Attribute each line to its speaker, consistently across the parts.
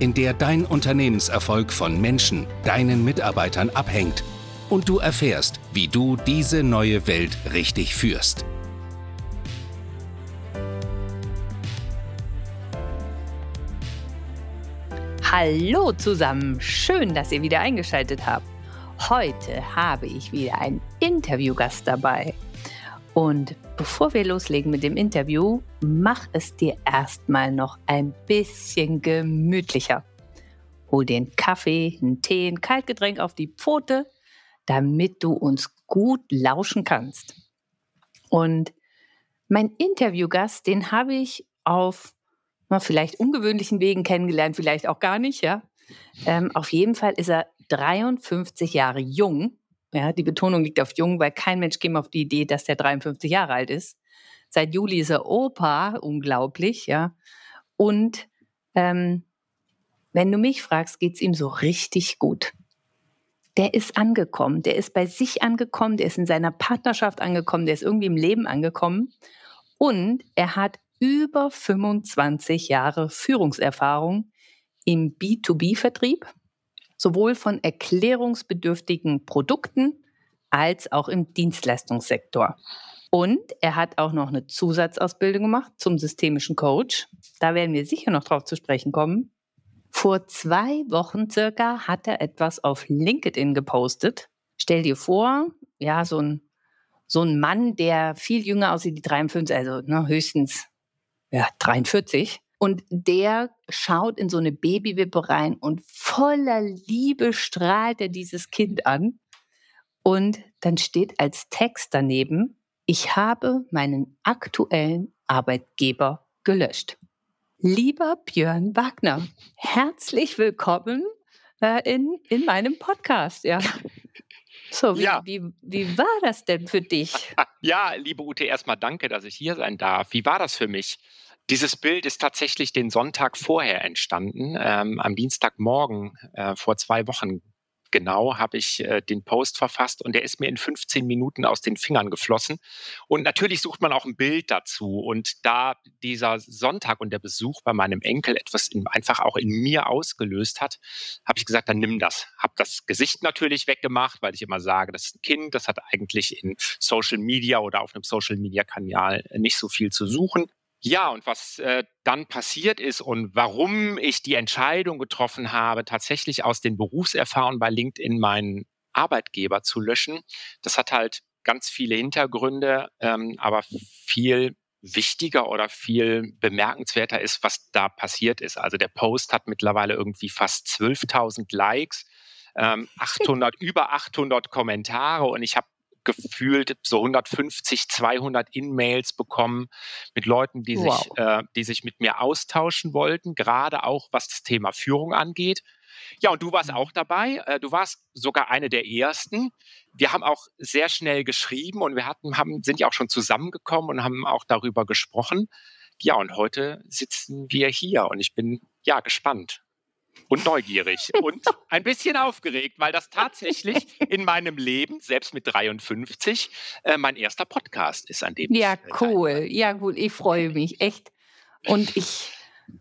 Speaker 1: in der dein Unternehmenserfolg von Menschen, deinen Mitarbeitern abhängt und du erfährst, wie du diese neue Welt richtig führst.
Speaker 2: Hallo zusammen, schön, dass ihr wieder eingeschaltet habt. Heute habe ich wieder einen Interviewgast dabei. Und bevor wir loslegen mit dem Interview, mach es dir erstmal noch ein bisschen gemütlicher. Hol den Kaffee, einen Tee, ein Kaltgetränk auf die Pfote, damit du uns gut lauschen kannst. Und mein Interviewgast, den habe ich auf na, vielleicht ungewöhnlichen Wegen kennengelernt, vielleicht auch gar nicht, ja. Ähm, auf jeden Fall ist er 53 Jahre jung ja, die Betonung liegt auf jung, weil kein Mensch käme auf die Idee, dass der 53 Jahre alt ist. Seit Juli ist er Opa, unglaublich, ja. Und ähm, wenn du mich fragst, geht es ihm so richtig gut. Der ist angekommen, der ist bei sich angekommen, der ist in seiner Partnerschaft angekommen, der ist irgendwie im Leben angekommen. Und er hat über 25 Jahre Führungserfahrung im B2B-Vertrieb, sowohl von erklärungsbedürftigen Produkten als auch im Dienstleistungssektor. Und er hat auch noch eine Zusatzausbildung gemacht zum systemischen Coach. Da werden wir sicher noch drauf zu sprechen kommen. Vor zwei Wochen circa hat er etwas auf LinkedIn gepostet. Stell dir vor, ja, so ein, so ein Mann, der viel jünger aussieht, die 53, also ne, höchstens ja, 43, und der schaut in so eine Babywippe rein und voller Liebe strahlt er dieses Kind an. Und dann steht als Text daneben, ich habe meinen aktuellen Arbeitgeber gelöscht. Lieber Björn Wagner, herzlich willkommen äh, in, in meinem Podcast. Ja. So, wie, ja. wie, wie war das denn für dich?
Speaker 3: Ja, liebe Ute, erstmal danke, dass ich hier sein darf. Wie war das für mich? Dieses Bild ist tatsächlich den Sonntag vorher entstanden. Ähm, am Dienstagmorgen äh, vor zwei Wochen genau habe ich äh, den Post verfasst und der ist mir in 15 Minuten aus den Fingern geflossen. Und natürlich sucht man auch ein Bild dazu. Und da dieser Sonntag und der Besuch bei meinem Enkel etwas in, einfach auch in mir ausgelöst hat, habe ich gesagt, dann nimm das. Habe das Gesicht natürlich weggemacht, weil ich immer sage, das ist ein Kind, das hat eigentlich in Social Media oder auf einem Social Media Kanal nicht so viel zu suchen. Ja, und was äh, dann passiert ist und warum ich die Entscheidung getroffen habe, tatsächlich aus den Berufserfahrungen bei LinkedIn meinen Arbeitgeber zu löschen, das hat halt ganz viele Hintergründe, ähm, aber viel wichtiger oder viel bemerkenswerter ist, was da passiert ist. Also der Post hat mittlerweile irgendwie fast 12.000 Likes, ähm, 800, über 800 Kommentare und ich habe gefühlt so 150, 200 In-Mails bekommen mit Leuten, die, wow. sich, äh, die sich mit mir austauschen wollten, gerade auch was das Thema Führung angeht. Ja, und du warst mhm. auch dabei. Äh, du warst sogar eine der ersten. Wir haben auch sehr schnell geschrieben und wir hatten, haben, sind ja auch schon zusammengekommen und haben auch darüber gesprochen. Ja, und heute sitzen wir hier und ich bin ja gespannt und neugierig und ein bisschen aufgeregt, weil das tatsächlich in meinem Leben, selbst mit 53, äh, mein erster Podcast ist, an dem
Speaker 2: Ja, cool. Ja, gut, ich freue mich echt. Und ich,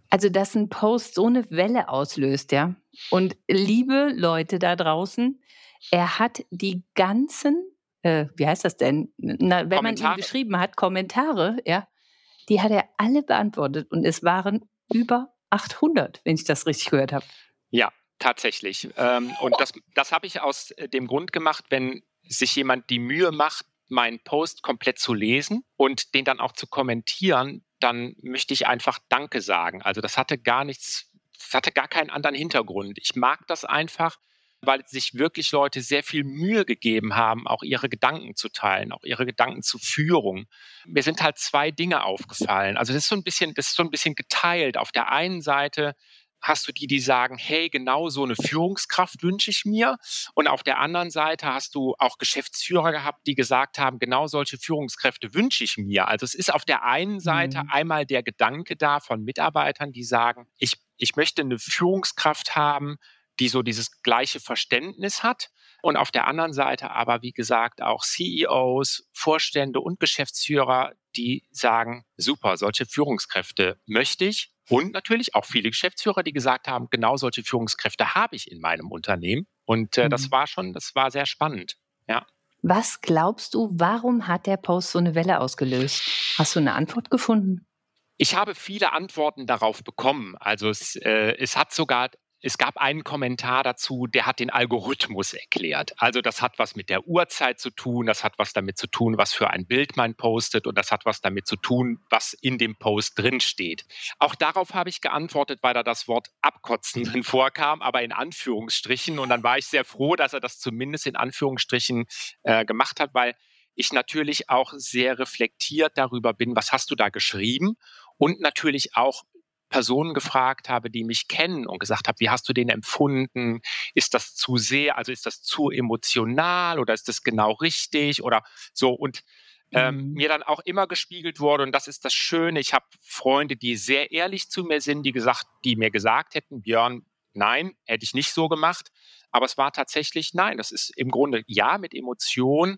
Speaker 2: also, dass ein Post so eine Welle auslöst, ja. Und liebe Leute da draußen, er hat die ganzen, äh, wie heißt das denn? Na, wenn man ihm geschrieben hat, Kommentare, ja, die hat er alle beantwortet und es waren über 800, wenn ich das richtig gehört habe.
Speaker 3: Ja, tatsächlich. Ähm, und das, das habe ich aus äh, dem Grund gemacht, wenn sich jemand die Mühe macht, meinen Post komplett zu lesen und den dann auch zu kommentieren, dann möchte ich einfach Danke sagen. Also das hatte gar nichts, das hatte gar keinen anderen Hintergrund. Ich mag das einfach, weil sich wirklich Leute sehr viel Mühe gegeben haben, auch ihre Gedanken zu teilen, auch ihre Gedanken zur Führung. Mir sind halt zwei Dinge aufgefallen. Also das ist so ein bisschen, das ist so ein bisschen geteilt. Auf der einen Seite hast du die, die sagen, hey, genau so eine Führungskraft wünsche ich mir. Und auf der anderen Seite hast du auch Geschäftsführer gehabt, die gesagt haben, genau solche Führungskräfte wünsche ich mir. Also es ist auf der einen Seite mhm. einmal der Gedanke da von Mitarbeitern, die sagen, ich, ich möchte eine Führungskraft haben, die so dieses gleiche Verständnis hat. Und auf der anderen Seite aber, wie gesagt, auch CEOs, Vorstände und Geschäftsführer, die sagen, super, solche Führungskräfte möchte ich. Und natürlich auch viele Geschäftsführer, die gesagt haben, genau solche Führungskräfte habe ich in meinem Unternehmen. Und äh, mhm. das war schon, das war sehr spannend. Ja.
Speaker 2: Was glaubst du, warum hat der Post so eine Welle ausgelöst? Hast du eine Antwort gefunden?
Speaker 3: Ich habe viele Antworten darauf bekommen. Also es, äh, es hat sogar es gab einen Kommentar dazu, der hat den Algorithmus erklärt. Also das hat was mit der Uhrzeit zu tun, das hat was damit zu tun, was für ein Bild man postet und das hat was damit zu tun, was in dem Post drinsteht. Auch darauf habe ich geantwortet, weil da das Wort abkotzen drin vorkam, aber in Anführungsstrichen. Und dann war ich sehr froh, dass er das zumindest in Anführungsstrichen äh, gemacht hat, weil ich natürlich auch sehr reflektiert darüber bin, was hast du da geschrieben und natürlich auch Personen gefragt habe, die mich kennen und gesagt habe, wie hast du den empfunden? Ist das zu sehr, also ist das zu emotional oder ist das genau richtig oder so und ähm, mhm. mir dann auch immer gespiegelt wurde und das ist das Schöne. Ich habe Freunde, die sehr ehrlich zu mir sind, die gesagt, die mir gesagt hätten, Björn, nein, hätte ich nicht so gemacht. Aber es war tatsächlich nein. Das ist im Grunde ja mit Emotion,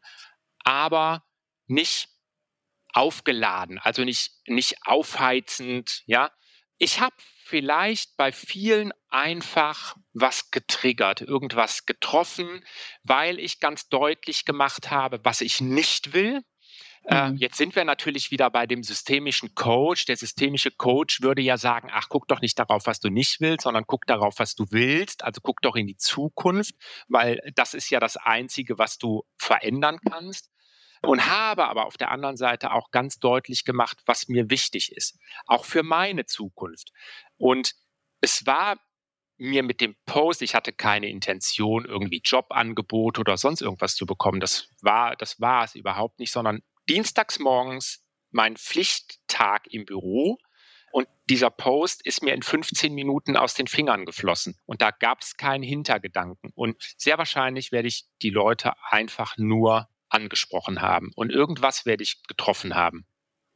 Speaker 3: aber nicht aufgeladen, also nicht nicht aufheizend, ja, ich habe vielleicht bei vielen einfach was getriggert, irgendwas getroffen, weil ich ganz deutlich gemacht habe, was ich nicht will. Äh, mhm. jetzt sind wir natürlich wieder bei dem systemischen Coach. Der systemische Coach würde ja sagen, ach, guck doch nicht darauf, was du nicht willst, sondern guck darauf, was du willst. Also guck doch in die Zukunft, weil das ist ja das Einzige, was du verändern kannst und habe aber auf der anderen Seite auch ganz deutlich gemacht, was mir wichtig ist, auch für meine Zukunft. Und es war mir mit dem Post, ich hatte keine Intention, irgendwie Jobangebote oder sonst irgendwas zu bekommen. Das war, das war es überhaupt nicht, sondern dienstags morgens mein Pflichttag im Büro. Und dieser Post ist mir in 15 Minuten aus den Fingern geflossen. Und da gab es keinen Hintergedanken. Und sehr wahrscheinlich werde ich die Leute einfach nur angesprochen haben. Und irgendwas werde ich getroffen haben,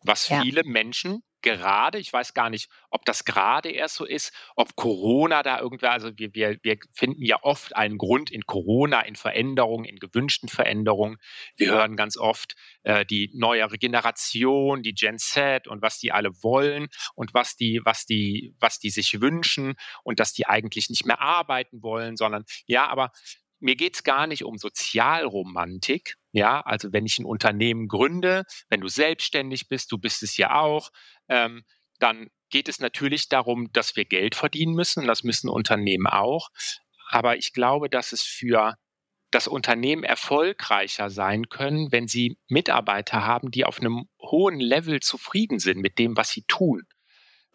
Speaker 3: was ja. viele Menschen gerade, ich weiß gar nicht, ob das gerade erst so ist, ob Corona da irgendwer, also wir, wir, wir finden ja oft einen Grund in Corona, in Veränderungen, in gewünschten Veränderungen. Wir hören ganz oft äh, die neuere Generation, die Gen Z und was die alle wollen und was die, was die, was die sich wünschen und dass die eigentlich nicht mehr arbeiten wollen, sondern ja, aber mir geht es gar nicht um Sozialromantik. Ja, also wenn ich ein Unternehmen gründe, wenn du selbstständig bist, du bist es ja auch, ähm, dann geht es natürlich darum, dass wir Geld verdienen müssen. Das müssen Unternehmen auch. Aber ich glaube, dass es für das Unternehmen erfolgreicher sein können, wenn sie Mitarbeiter haben, die auf einem hohen Level zufrieden sind mit dem, was sie tun.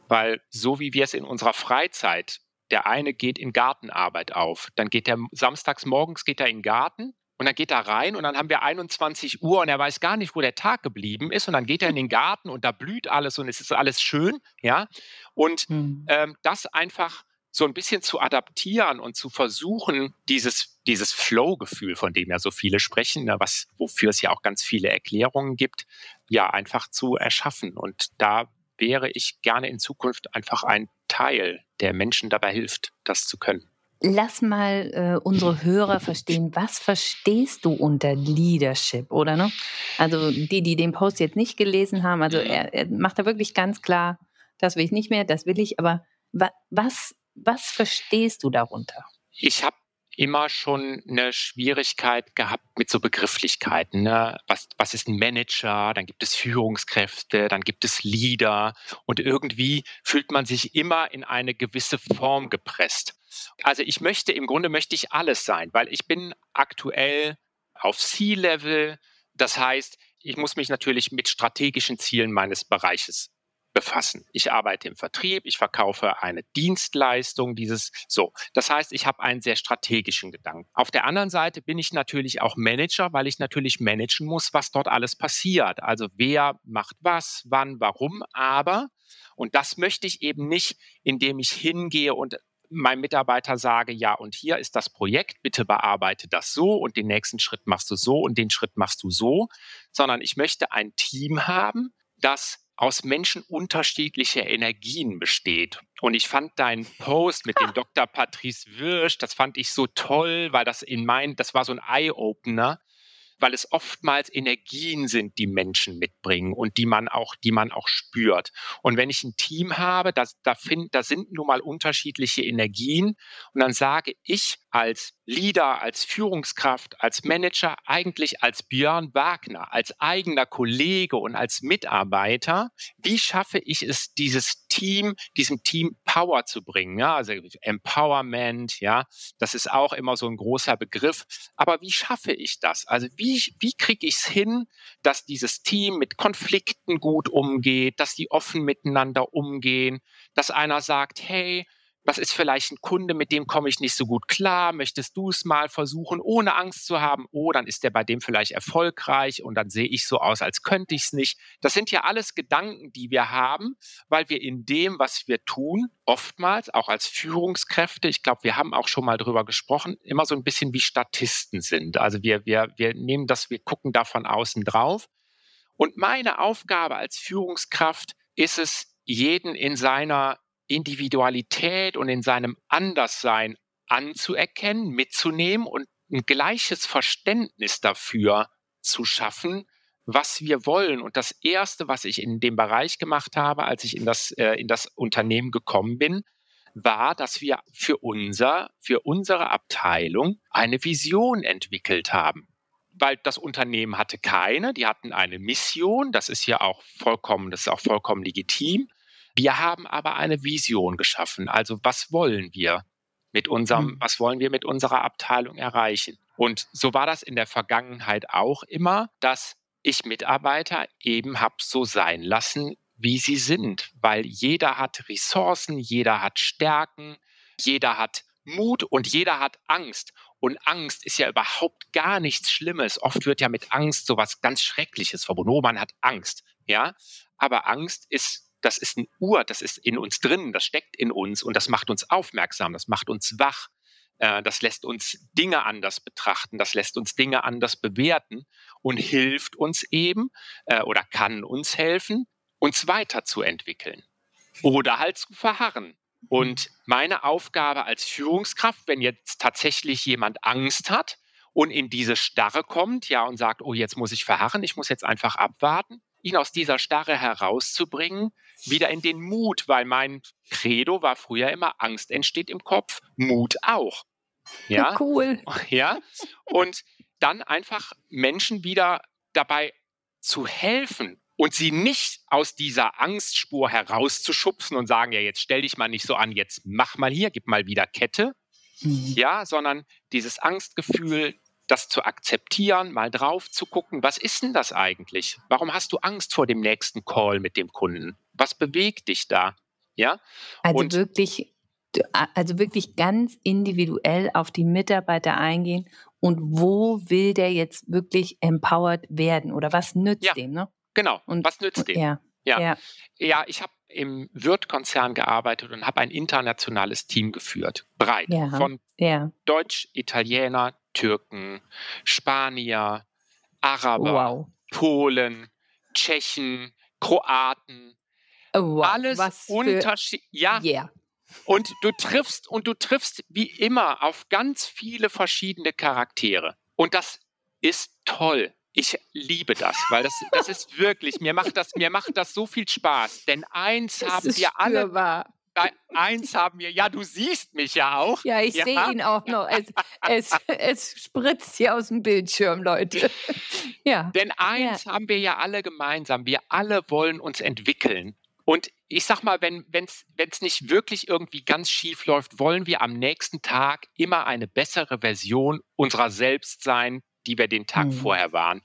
Speaker 3: Weil so wie wir es in unserer Freizeit der eine geht in Gartenarbeit auf. Dann geht er samstags morgens geht er in den Garten und dann geht er rein und dann haben wir 21 Uhr und er weiß gar nicht, wo der Tag geblieben ist. Und dann geht er in den Garten und da blüht alles und es ist alles schön, ja. Und mhm. ähm, das einfach so ein bisschen zu adaptieren und zu versuchen, dieses, dieses Flow-Gefühl, von dem ja so viele sprechen, ne, was, wofür es ja auch ganz viele Erklärungen gibt, ja, einfach zu erschaffen. Und da wäre ich gerne in Zukunft einfach ein Teil, der Menschen dabei hilft, das zu können.
Speaker 2: Lass mal äh, unsere Hörer verstehen, was verstehst du unter Leadership, oder ne? Also die, die den Post jetzt nicht gelesen haben, also er, er macht da wirklich ganz klar, das will ich nicht mehr, das will ich, aber wa was, was verstehst du darunter?
Speaker 3: Ich habe immer schon eine Schwierigkeit gehabt mit so Begrifflichkeiten. Ne? Was, was ist ein Manager? Dann gibt es Führungskräfte, dann gibt es Leader und irgendwie fühlt man sich immer in eine gewisse Form gepresst. Also ich möchte, im Grunde möchte ich alles sein, weil ich bin aktuell auf C-Level. Das heißt, ich muss mich natürlich mit strategischen Zielen meines Bereiches befassen. Ich arbeite im Vertrieb, ich verkaufe eine Dienstleistung, dieses so. Das heißt, ich habe einen sehr strategischen Gedanken. Auf der anderen Seite bin ich natürlich auch Manager, weil ich natürlich managen muss, was dort alles passiert. Also wer macht was, wann, warum, aber Und das möchte ich eben nicht, indem ich hingehe und meinem Mitarbeiter sage, ja, und hier ist das Projekt, bitte bearbeite das so und den nächsten Schritt machst du so und den Schritt machst du so, sondern ich möchte ein Team haben, das aus Menschen unterschiedlicher Energien besteht. Und ich fand deinen Post mit dem Dr. Patrice Wirsch, das fand ich so toll, weil das in mein, das war so ein Eye-Opener, weil es oftmals Energien sind, die Menschen mitbringen und die man auch, die man auch spürt. Und wenn ich ein Team habe, das, da, find, da sind nun mal unterschiedliche Energien und dann sage ich als Leader, als Führungskraft, als Manager, eigentlich als Björn Wagner, als eigener Kollege und als Mitarbeiter, wie schaffe ich es, dieses Team, diesem Team Power zu bringen? Ja, also Empowerment, ja, das ist auch immer so ein großer Begriff. Aber wie schaffe ich das? Also wie, wie kriege ich es hin, dass dieses Team mit Konflikten gut umgeht, dass die offen miteinander umgehen, dass einer sagt, hey, was ist vielleicht ein Kunde, mit dem komme ich nicht so gut klar, möchtest du es mal versuchen, ohne Angst zu haben? Oh, dann ist der bei dem vielleicht erfolgreich und dann sehe ich so aus, als könnte ich es nicht. Das sind ja alles Gedanken, die wir haben, weil wir in dem, was wir tun, oftmals auch als Führungskräfte, ich glaube, wir haben auch schon mal drüber gesprochen, immer so ein bisschen wie Statisten sind. Also wir, wir, wir nehmen das, wir gucken da von außen drauf. Und meine Aufgabe als Führungskraft ist es, jeden in seiner Individualität und in seinem Anderssein anzuerkennen, mitzunehmen und ein gleiches Verständnis dafür zu schaffen, was wir wollen. Und das Erste, was ich in dem Bereich gemacht habe, als ich in das, äh, in das Unternehmen gekommen bin, war, dass wir für, unser, für unsere Abteilung eine Vision entwickelt haben. Weil das Unternehmen hatte keine, die hatten eine Mission, das ist ja auch vollkommen, das ist auch vollkommen legitim. Wir haben aber eine Vision geschaffen. Also was wollen wir mit unserem, mhm. was wollen wir mit unserer Abteilung erreichen? Und so war das in der Vergangenheit auch immer, dass ich Mitarbeiter eben habe so sein lassen, wie sie sind, weil jeder hat Ressourcen, jeder hat Stärken, jeder hat Mut und jeder hat Angst. Und Angst ist ja überhaupt gar nichts Schlimmes. Oft wird ja mit Angst sowas ganz Schreckliches verbunden. Oh, man hat Angst, ja. Aber Angst ist das ist ein Ur, das ist in uns drin, das steckt in uns und das macht uns aufmerksam, das macht uns wach, äh, das lässt uns Dinge anders betrachten, das lässt uns Dinge anders bewerten und hilft uns eben äh, oder kann uns helfen, uns weiterzuentwickeln oder halt zu verharren. Und meine Aufgabe als Führungskraft, wenn jetzt tatsächlich jemand Angst hat und in diese Starre kommt, ja, und sagt, oh, jetzt muss ich verharren, ich muss jetzt einfach abwarten, ihn aus dieser Starre herauszubringen, wieder in den Mut, weil mein Credo war früher immer, Angst entsteht im Kopf, Mut auch. Ja,
Speaker 2: cool.
Speaker 3: Ja, und dann einfach Menschen wieder dabei zu helfen und sie nicht aus dieser Angstspur herauszuschubsen und sagen, ja, jetzt stell dich mal nicht so an, jetzt mach mal hier, gib mal wieder Kette. Mhm. Ja, sondern dieses Angstgefühl, das zu akzeptieren, mal drauf zu gucken, was ist denn das eigentlich? Warum hast du Angst vor dem nächsten Call mit dem Kunden? Was bewegt dich da? Ja?
Speaker 2: Also Und wirklich, also wirklich ganz individuell auf die Mitarbeiter eingehen und wo will der jetzt wirklich empowered werden oder was nützt
Speaker 3: ja,
Speaker 2: dem, ne?
Speaker 3: Genau. Und was nützt dem?
Speaker 2: Ja.
Speaker 3: Ja, ja. ja ich habe im Wirt-Konzern gearbeitet und habe ein internationales Team geführt. Breit. Ja. Von. Deutsch, Italiener, Türken, Spanier, Araber, wow. Polen, Tschechen, Kroaten.
Speaker 2: Oh, wow.
Speaker 3: Alles unterschiedlich. Ja.
Speaker 2: Yeah.
Speaker 3: Und du triffst und du triffst wie immer auf ganz viele verschiedene Charaktere. Und das ist toll. Ich liebe das, weil das, das ist wirklich, mir macht das, mir macht das so viel Spaß. Denn eins das haben wir alle. Eins haben wir, ja, du siehst mich ja auch.
Speaker 2: Ja, ich
Speaker 3: ja.
Speaker 2: sehe ihn auch noch. Es, es, es spritzt hier aus dem Bildschirm, Leute. Ja.
Speaker 3: Denn eins ja. haben wir ja alle gemeinsam. Wir alle wollen uns entwickeln. Und ich sag mal, wenn es nicht wirklich irgendwie ganz schief läuft, wollen wir am nächsten Tag immer eine bessere Version unserer selbst sein, die wir den Tag mhm. vorher waren.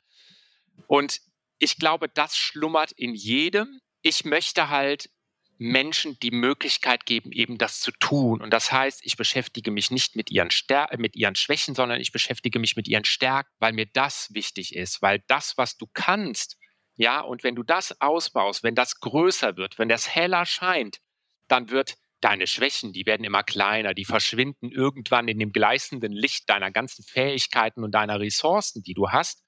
Speaker 3: Und ich glaube, das schlummert in jedem. Ich möchte halt Menschen die Möglichkeit geben, eben das zu tun. Und das heißt, ich beschäftige mich nicht mit ihren, Stär mit ihren Schwächen, sondern ich beschäftige mich mit ihren Stärken, weil mir das wichtig ist, weil das, was du kannst, Ja, und wenn du das ausbaust, wenn das größer wird, wenn das heller scheint, dann wird deine Schwächen, die werden immer kleiner, die verschwinden irgendwann in dem gleißenden Licht deiner ganzen Fähigkeiten und deiner Ressourcen, die du hast.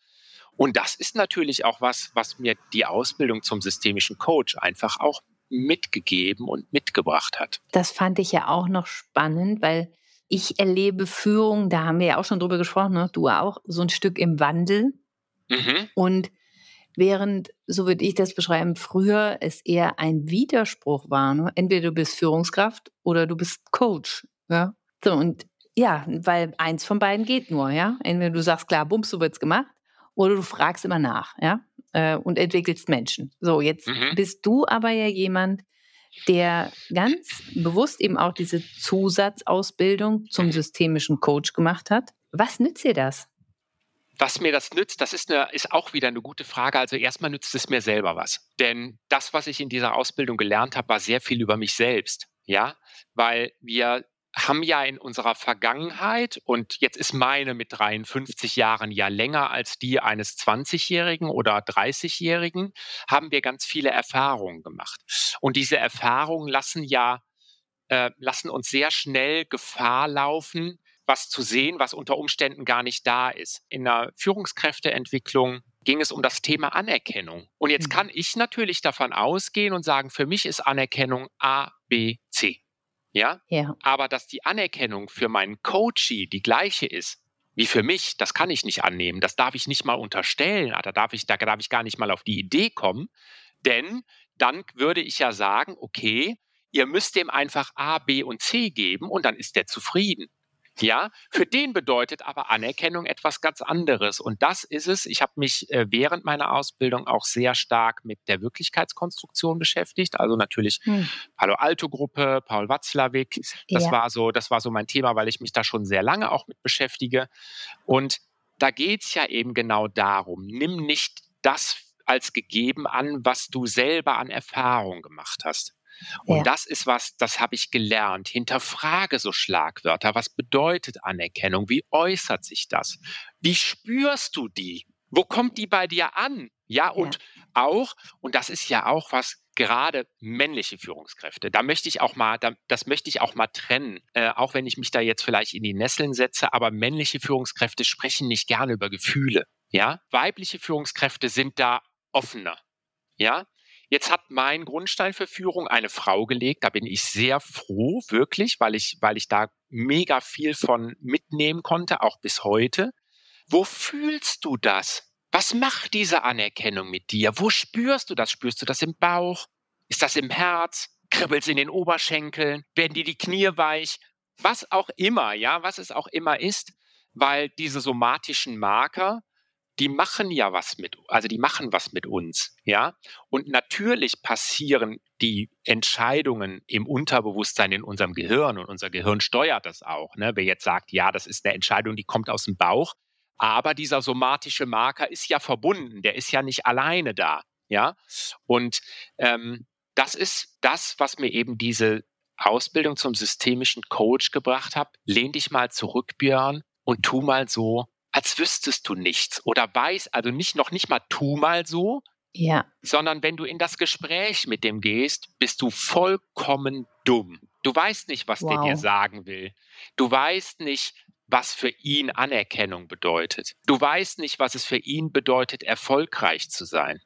Speaker 3: Und das ist natürlich auch was, was mir die Ausbildung zum systemischen Coach einfach auch mitgegeben und mitgebracht hat.
Speaker 2: Das fand ich ja auch noch spannend, weil ich erlebe Führung, da haben wir ja auch schon drüber gesprochen, ne? du auch, so ein Stück im Wandel. Mhm. Und während, so würde ich das beschreiben, früher es eher ein Widerspruch war. Ne? Entweder du bist Führungskraft oder du bist Coach. Ja? So, und ja, weil eins von beiden geht nur, ja. Entweder du sagst, klar, bums, so wird's gemacht, oder du fragst immer nach, ja, äh, und entwickelst Menschen. So, jetzt mhm. bist du aber ja jemand, der ganz bewusst eben auch diese Zusatzausbildung zum systemischen Coach gemacht hat. Was nützt dir das?
Speaker 3: Was mir das nützt, das ist, eine, ist auch wieder eine gute Frage. Also erstmal nützt es mir selber was. Denn das, was ich in dieser Ausbildung gelernt habe, war sehr viel über mich selbst. Ja, weil wir haben ja in unserer Vergangenheit, und jetzt ist meine mit 53 Jahren ja länger als die eines 20-Jährigen oder 30-Jährigen, haben wir ganz viele Erfahrungen gemacht. Und diese Erfahrungen lassen ja, äh, lassen uns sehr schnell Gefahr laufen, was zu sehen, was unter Umständen gar nicht da ist. In der Führungskräfteentwicklung ging es um das Thema Anerkennung. Und jetzt mhm. kann ich natürlich davon ausgehen und sagen, für mich ist Anerkennung A, B, C. Ja? ja. Aber dass die Anerkennung für meinen Coachie die gleiche ist, wie für mich, das kann ich nicht annehmen. Das darf ich nicht mal unterstellen. Da darf ich, da darf ich gar nicht mal auf die Idee kommen. Denn dann würde ich ja sagen, okay, ihr müsst dem einfach A, B und C geben und dann ist der zufrieden. Ja, für den bedeutet aber Anerkennung etwas ganz anderes. Und das ist es. Ich habe mich äh, während meiner Ausbildung auch sehr stark mit der Wirklichkeitskonstruktion beschäftigt. Also natürlich hm. Palo Alto Gruppe, Paul Watzlawick. Das ja. war so, das war so mein Thema, weil ich mich da schon sehr lange auch mit beschäftige. Und da geht es ja eben genau darum, nimm nicht das als gegeben an, was du selber an Erfahrung gemacht hast. Und ja. das ist was, das habe ich gelernt. Hinterfrage so Schlagwörter. Was bedeutet Anerkennung? Wie äußert sich das? Wie spürst du die? Wo kommt die bei dir an? Ja, und ja. auch, und das ist ja auch was, gerade männliche Führungskräfte. Da möchte ich auch mal, das möchte ich auch mal trennen, äh, auch wenn ich mich da jetzt vielleicht in die Nesseln setze, aber männliche Führungskräfte sprechen nicht gerne über Gefühle. Ja, weibliche Führungskräfte sind da offener. Ja, Jetzt hat mein Grundstein für Führung eine Frau gelegt. Da bin ich sehr froh, wirklich, weil ich, weil ich da mega viel von mitnehmen konnte, auch bis heute. Wo fühlst du das? Was macht diese Anerkennung mit dir? Wo spürst du das? Spürst du das im Bauch? Ist das im Herz? Kribbelt es in den Oberschenkeln? Werden dir die Knie weich? Was auch immer, ja, was es auch immer ist, weil diese somatischen Marker, die machen ja was mit, also die machen was mit uns, ja. Und natürlich passieren die Entscheidungen im Unterbewusstsein in unserem Gehirn und unser Gehirn steuert das auch. Ne? Wer jetzt sagt, ja, das ist eine Entscheidung, die kommt aus dem Bauch, aber dieser somatische Marker ist ja verbunden, der ist ja nicht alleine da, ja. Und ähm, das ist das, was mir eben diese Ausbildung zum systemischen Coach gebracht hat. Lehn dich mal zurück, Björn, und tu mal so, als wüsstest du nichts oder weiß, also nicht noch nicht mal tu mal so, ja. sondern wenn du in das Gespräch mit dem gehst, bist du vollkommen dumm. Du weißt nicht, was wow. der dir sagen will. Du weißt nicht, was für ihn Anerkennung bedeutet. Du weißt nicht, was es für ihn bedeutet, erfolgreich zu sein.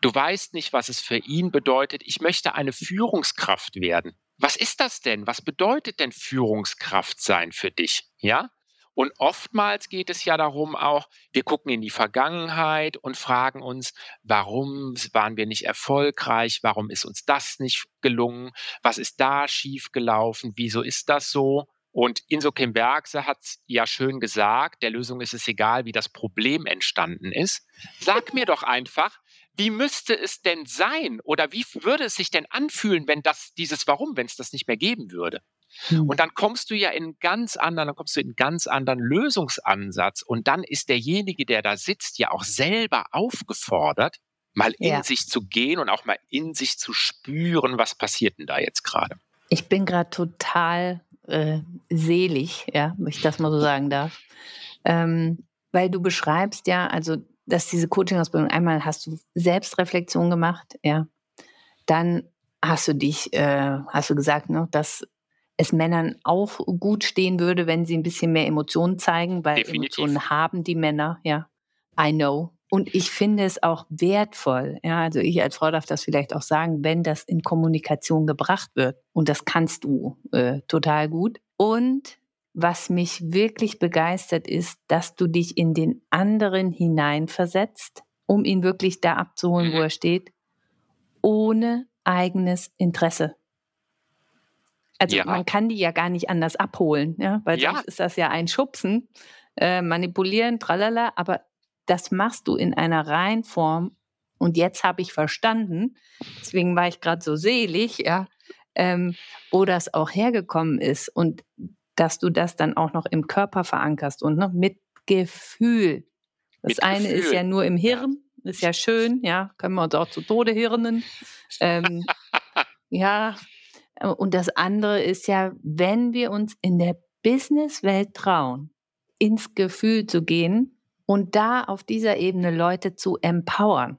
Speaker 3: Du weißt nicht, was es für ihn bedeutet, ich möchte eine Führungskraft werden. Was ist das denn? Was bedeutet denn Führungskraft sein für dich? Ja? Und oftmals geht es ja darum auch, wir gucken in die Vergangenheit und fragen uns, warum waren wir nicht erfolgreich? Warum ist uns das nicht gelungen? Was ist da schiefgelaufen? Wieso ist das so? Und Inso Kimbergse hat ja schön gesagt, der Lösung ist es egal, wie das Problem entstanden ist. Sag mir doch einfach, wie müsste es denn sein oder wie würde es sich denn anfühlen, wenn das dieses Warum, wenn es das nicht mehr geben würde? Mhm. Und dann kommst du ja in ganz anderen, dann kommst du in ganz anderen Lösungsansatz. Und dann ist derjenige, der da sitzt, ja auch selber aufgefordert, mal in ja. sich zu gehen und auch mal in sich zu spüren, was passiert denn da jetzt gerade.
Speaker 2: Ich bin gerade total äh, selig, ja, wenn ich das mal so sagen darf. Ähm, weil du beschreibst ja, also dass diese Coaching-Ausbildung, einmal hast du Selbstreflexion gemacht, ja. Dann hast du dich, äh, hast du gesagt, ne, dass es Männern auch gut stehen würde, wenn sie ein bisschen mehr Emotionen zeigen, weil Definitiv. Emotionen haben die Männer, ja. I know. Und ich finde es auch wertvoll, ja, also ich als Frau darf das vielleicht auch sagen, wenn das in Kommunikation gebracht wird. Und das kannst du äh, total gut. Und was mich wirklich begeistert ist, dass du dich in den anderen hineinversetzt, um ihn wirklich da abzuholen, wo mhm. er steht, ohne eigenes Interesse. Also ja. man kann die ja gar nicht anders abholen, ja, weil ja. sonst ist das ja ein Schubsen, äh, manipulieren, tralala, aber das machst du in einer Reihenform und jetzt habe ich verstanden, deswegen war ich gerade so selig, ja, ähm, wo das auch hergekommen ist und dass du das dann auch noch im Körper verankerst und noch mit Gefühl. Das mit eine Gefühl. ist ja nur im Hirn, ist ja schön, ja, können wir uns auch zu Tode hirnen. Ähm, ja, und das andere ist ja, wenn wir uns in der Businesswelt trauen, ins Gefühl zu gehen und da auf dieser Ebene Leute zu empowern.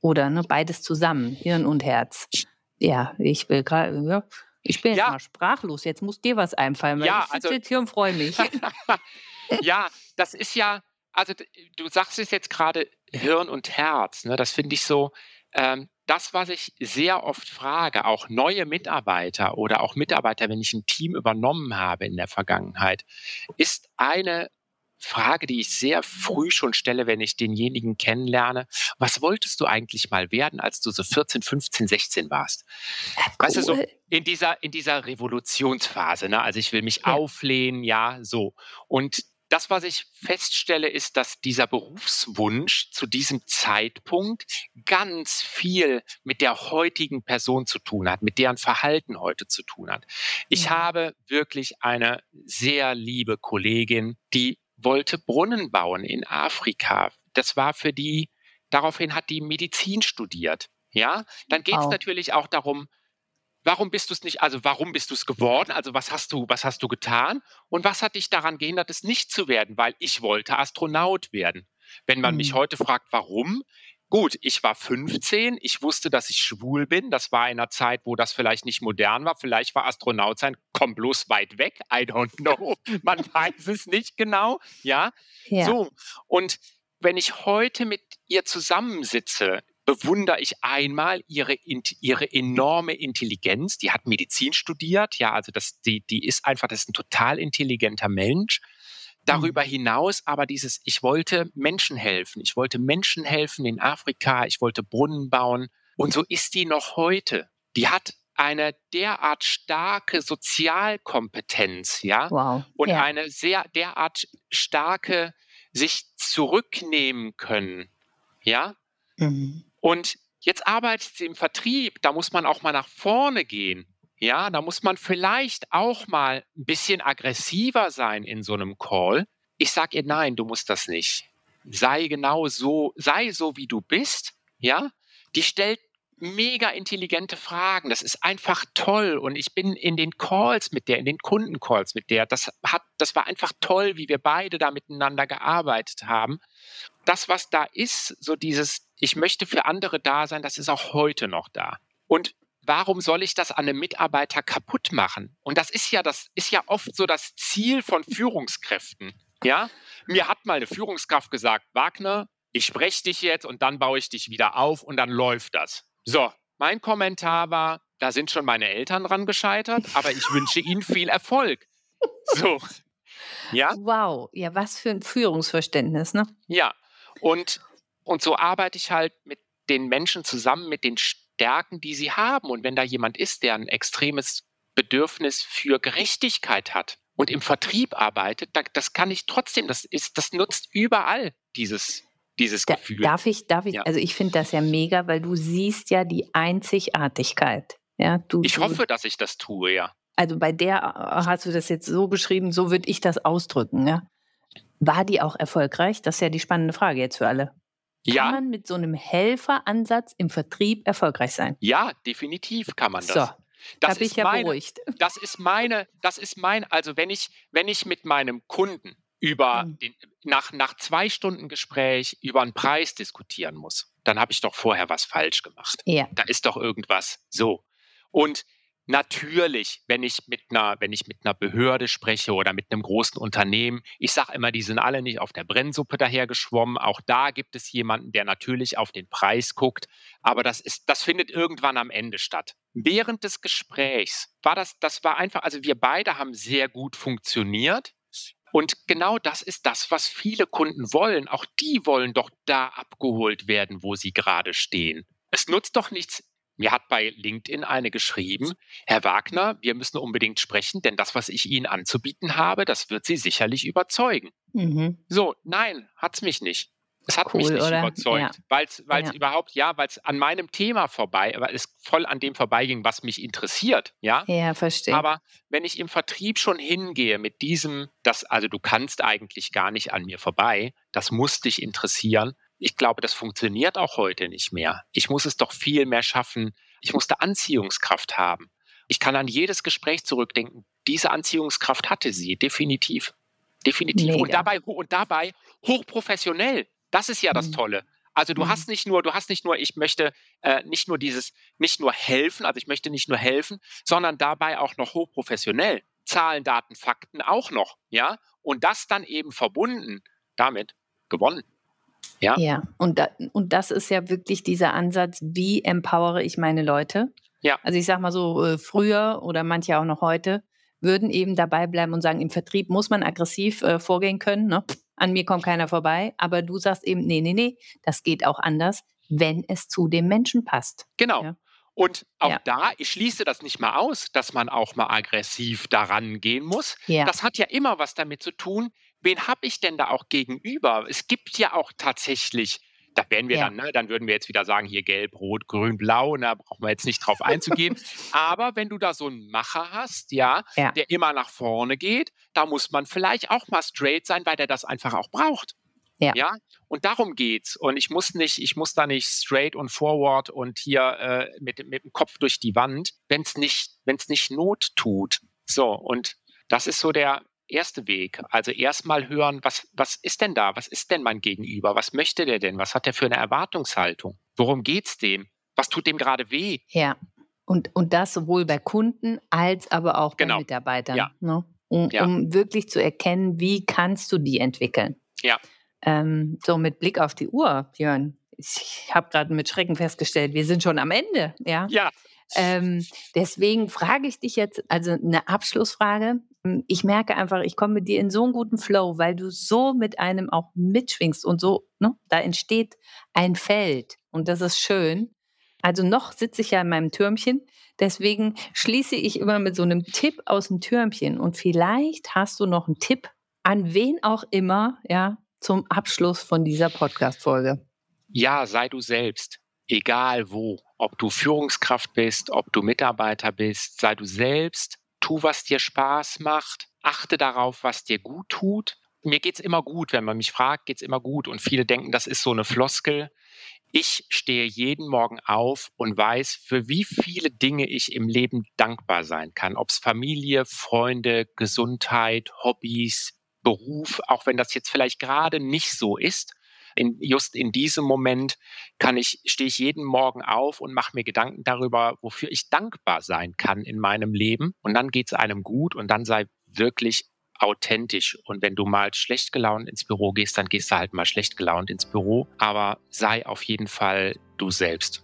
Speaker 2: Oder ne, beides zusammen, Hirn und Herz. Ja, ich will gerade, ja, ich bin ja. jetzt mal sprachlos. Jetzt muss dir was einfallen, weil ja, ich sitze also, jetzt hier und freue mich.
Speaker 3: ja, das ist ja, also du sagst es jetzt gerade Hirn und Herz. Ne? Das finde ich so, ähm, das, was ich sehr oft frage, auch neue Mitarbeiter oder auch Mitarbeiter, wenn ich ein Team übernommen habe in der Vergangenheit, ist eine Frage, die ich sehr früh schon stelle, wenn ich denjenigen kennenlerne. Was wolltest du eigentlich mal werden, als du so 14, 15, 16 warst? Ja, cool. Weißt du, so in dieser, in dieser Revolutionsphase, ne? Also ich will mich ja. auflehnen, ja, so. Und das, was ich feststelle, ist, dass dieser Berufswunsch zu diesem Zeitpunkt ganz viel mit der heutigen Person zu tun hat, mit deren Verhalten heute zu tun hat. Ich ja. habe wirklich eine sehr liebe Kollegin, die wollte Brunnen bauen in Afrika. Das war für die, daraufhin hat die Medizin studiert. Ja, dann geht es wow. natürlich auch darum, Warum bist du es nicht, also warum bist du es geworden? Also was hast du, was hast du getan? Und was hat dich daran gehindert, es nicht zu werden? Weil ich wollte Astronaut werden. Wenn man mhm. mich heute fragt, warum? Gut, ich war 15, ich wusste, dass ich schwul bin. Das war in einer Zeit, wo das vielleicht nicht modern war. Vielleicht war Astronaut sein, komm bloß weit weg. I don't know. Man weiß es nicht genau. Ja? ja. So. Und wenn ich heute mit ihr zusammensitze, bewundere ich einmal ihre, ihre enorme Intelligenz. Die hat Medizin studiert, ja, also das, die, die ist einfach, das ist ein total intelligenter Mensch. Darüber mhm. hinaus aber dieses, ich wollte Menschen helfen. Ich wollte Menschen helfen in Afrika. Ich wollte Brunnen bauen. Und so ist die noch heute. Die hat eine derart starke Sozialkompetenz, ja, wow. und ja. eine sehr derart starke sich zurücknehmen können, ja. Mhm. Und jetzt arbeitet sie im Vertrieb, da muss man auch mal nach vorne gehen. Ja, da muss man vielleicht auch mal ein bisschen aggressiver sein in so einem Call. Ich sage ihr, nein, du musst das nicht. Sei genau so, sei so, wie du bist. Ja, die stellt mega intelligente Fragen. Das ist einfach toll. Und ich bin in den Calls mit der, in den Kundencalls mit der. Das hat, das war einfach toll, wie wir beide da miteinander gearbeitet haben. Das, was da ist, so dieses, ich möchte für andere da sein, das ist auch heute noch da. Und warum soll ich das an einem Mitarbeiter kaputt machen? Und das ist ja, das ist ja oft so das Ziel von Führungskräften. Ja, mir hat mal eine Führungskraft gesagt, Wagner, ich spreche dich jetzt und dann baue ich dich wieder auf und dann läuft das. So, mein Kommentar war, da sind schon meine Eltern dran gescheitert, aber ich wünsche ihnen viel Erfolg. So.
Speaker 2: Ja. Wow, ja, was für ein Führungsverständnis, ne?
Speaker 3: Ja. Und, und so arbeite ich halt mit den Menschen zusammen, mit den Stärken, die sie haben. Und wenn da jemand ist, der ein extremes Bedürfnis für Gerechtigkeit hat und im Vertrieb arbeitet, das kann ich trotzdem, das ist, das nutzt überall dieses dieses da, Gefühl.
Speaker 2: Darf ich, darf ich, ja. also ich finde das ja mega, weil du siehst ja die Einzigartigkeit. Ja, du,
Speaker 3: ich hoffe, dass ich das tue, ja.
Speaker 2: Also bei der äh, hast du das jetzt so beschrieben, so würde ich das ausdrücken, ja. War die auch erfolgreich? Das ist ja die spannende Frage jetzt für alle. Kann ja. man mit so einem Helferansatz im Vertrieb erfolgreich sein?
Speaker 3: Ja, definitiv kann man das.
Speaker 2: So, das ich ja meine, beruhigt.
Speaker 3: Das ist meine, das ist mein, also wenn ich, wenn ich mit meinem Kunden über mhm. den, nach, nach zwei Stunden Gespräch über einen Preis diskutieren muss, dann habe ich doch vorher was falsch gemacht.
Speaker 2: Ja.
Speaker 3: Da ist doch irgendwas so. Und Natürlich, wenn ich mit einer, wenn ich mit einer Behörde spreche oder mit einem großen Unternehmen, ich sage immer, die sind alle nicht auf der Brennsuppe dahergeschwommen. Auch da gibt es jemanden, der natürlich auf den Preis guckt. Aber das ist, das findet irgendwann am Ende statt. Während des Gesprächs war das, das war einfach, also wir beide haben sehr gut funktioniert. Und genau das ist das, was viele Kunden wollen. Auch die wollen doch da abgeholt werden, wo sie gerade stehen. Es nutzt doch nichts, mir hat bei LinkedIn eine geschrieben, Herr Wagner, wir müssen unbedingt sprechen, denn das, was ich Ihnen anzubieten habe, das wird Sie sicherlich überzeugen. Mhm. So, nein, hat es mich nicht. Es hat cool, mich nicht oder? überzeugt, ja. weil es ja. überhaupt, ja, weil es an meinem Thema vorbei, weil es voll an dem vorbeiging, was mich interessiert, ja.
Speaker 2: Ja, verstehe.
Speaker 3: Aber wenn ich im Vertrieb schon hingehe mit diesem, das, also du kannst eigentlich gar nicht an mir vorbei, das muss dich interessieren, ich glaube, das funktioniert auch heute nicht mehr. Ich muss es doch viel mehr schaffen. Ich muss da Anziehungskraft haben. Ich kann an jedes Gespräch zurückdenken. Diese Anziehungskraft hatte sie, definitiv. Definitiv. Und dabei, und dabei hochprofessionell. Das ist ja das mhm. Tolle. Also du mhm. hast nicht nur, du hast nicht nur, ich möchte äh, nicht nur dieses, nicht nur helfen, also ich möchte nicht nur helfen, sondern dabei auch noch hochprofessionell. Zahlen, Daten, Fakten auch noch, ja. Und das dann eben verbunden damit gewonnen.
Speaker 2: Ja, ja. Und, da, und das ist ja wirklich dieser Ansatz, wie empowere ich meine Leute? Ja. Also ich sage mal so, äh, früher oder manche auch noch heute würden eben dabei bleiben und sagen, im Vertrieb muss man aggressiv äh, vorgehen können. Ne? An mir kommt keiner vorbei. Aber du sagst eben, nee, nee, nee, das geht auch anders, wenn es zu dem Menschen passt.
Speaker 3: Genau.
Speaker 2: Ja?
Speaker 3: Und auch ja. da, ich schließe das nicht mal aus, dass man auch mal aggressiv daran gehen muss. Ja. Das hat ja immer was damit zu tun, wen habe ich denn da auch gegenüber? Es gibt ja auch tatsächlich, da wären wir ja. dann, ne, dann würden wir jetzt wieder sagen, hier gelb, rot, grün, blau, da brauchen wir jetzt nicht drauf einzugehen. Aber wenn du da so einen Macher hast, ja, ja, der immer nach vorne geht, da muss man vielleicht auch mal straight sein, weil der das einfach auch braucht. Ja. ja. Und darum geht's. Und ich muss nicht, ich muss da nicht straight und forward und hier äh, mit, mit dem Kopf durch die Wand, wenn es nicht, wenn es nicht Not tut. So, und das ist so der, erste Weg. Also erstmal hören, was, was ist denn da? Was ist denn mein Gegenüber? Was möchte der denn? Was hat der für eine Erwartungshaltung? Worum geht's dem? Was tut dem gerade weh?
Speaker 2: Ja. Und, und das sowohl bei Kunden als aber auch bei genau. Mitarbeitern. Ja. Ne? Um, ja. um wirklich zu erkennen, wie kannst du die entwickeln.
Speaker 3: Ja.
Speaker 2: Ähm, so mit Blick auf die Uhr, Björn. Ich habe gerade mit Schrecken festgestellt, wir sind schon am Ende. Ja.
Speaker 3: Ja.
Speaker 2: Ähm, deswegen frage ich dich jetzt, also eine Abschlussfrage. Hm, ich merke einfach, ich komme mit dir in so einen guten Flow, weil du so mit einem auch mitschwingst und so, ne, da entsteht ein Feld und das ist schön. Also noch sitze ich ja in meinem Türmchen, deswegen schließe ich immer mit so einem Tipp aus dem Türmchen und vielleicht hast du noch einen Tipp an wen auch immer, ja, zum Abschluss von dieser Podcast-Folge.
Speaker 3: Ja, sei du selbst egal wo, ob du Führungskraft bist, ob du Mitarbeiter bist, sei du selbst, tu, was dir Spaß macht, achte darauf, was dir gut tut. Mir geht es immer gut, wenn man mich fragt, geht es immer gut. Und viele denken, das ist so eine Floskel. Ich stehe jeden Morgen auf und weiß, für wie viele Dinge ich im Leben dankbar sein kann. Ob es Familie, Freunde, Gesundheit, Hobbys, Beruf, auch wenn das jetzt vielleicht gerade nicht so ist in, just in diesem Moment kann ich, stehe ich jeden Morgen auf und mache mir Gedanken darüber, wofür ich dankbar sein kann in meinem Leben. Und dann geht es einem gut und dann sei wirklich authentisch. Und wenn du mal schlecht gelaunt ins Büro gehst, dann gehst du halt mal schlecht gelaunt ins Büro. Aber sei auf jeden Fall du selbst.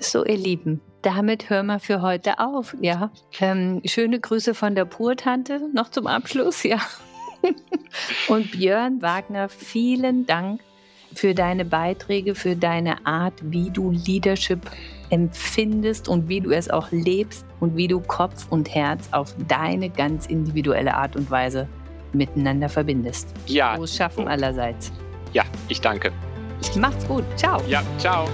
Speaker 2: So, ihr Lieben, damit hören wir für heute auf. Ja, ähm, schöne Grüße von der Purtante noch zum Abschluss. Ja. Und Björn Wagner, vielen Dank für deine Beiträge, für deine Art, wie du Leadership empfindest und wie du es auch lebst und wie du Kopf und Herz auf deine ganz individuelle Art und Weise miteinander verbindest.
Speaker 3: Ja.
Speaker 2: Frohes Schaffen allerseits.
Speaker 3: Ja, ich danke.
Speaker 2: Macht's gut. Ciao.
Speaker 3: Ja, ciao.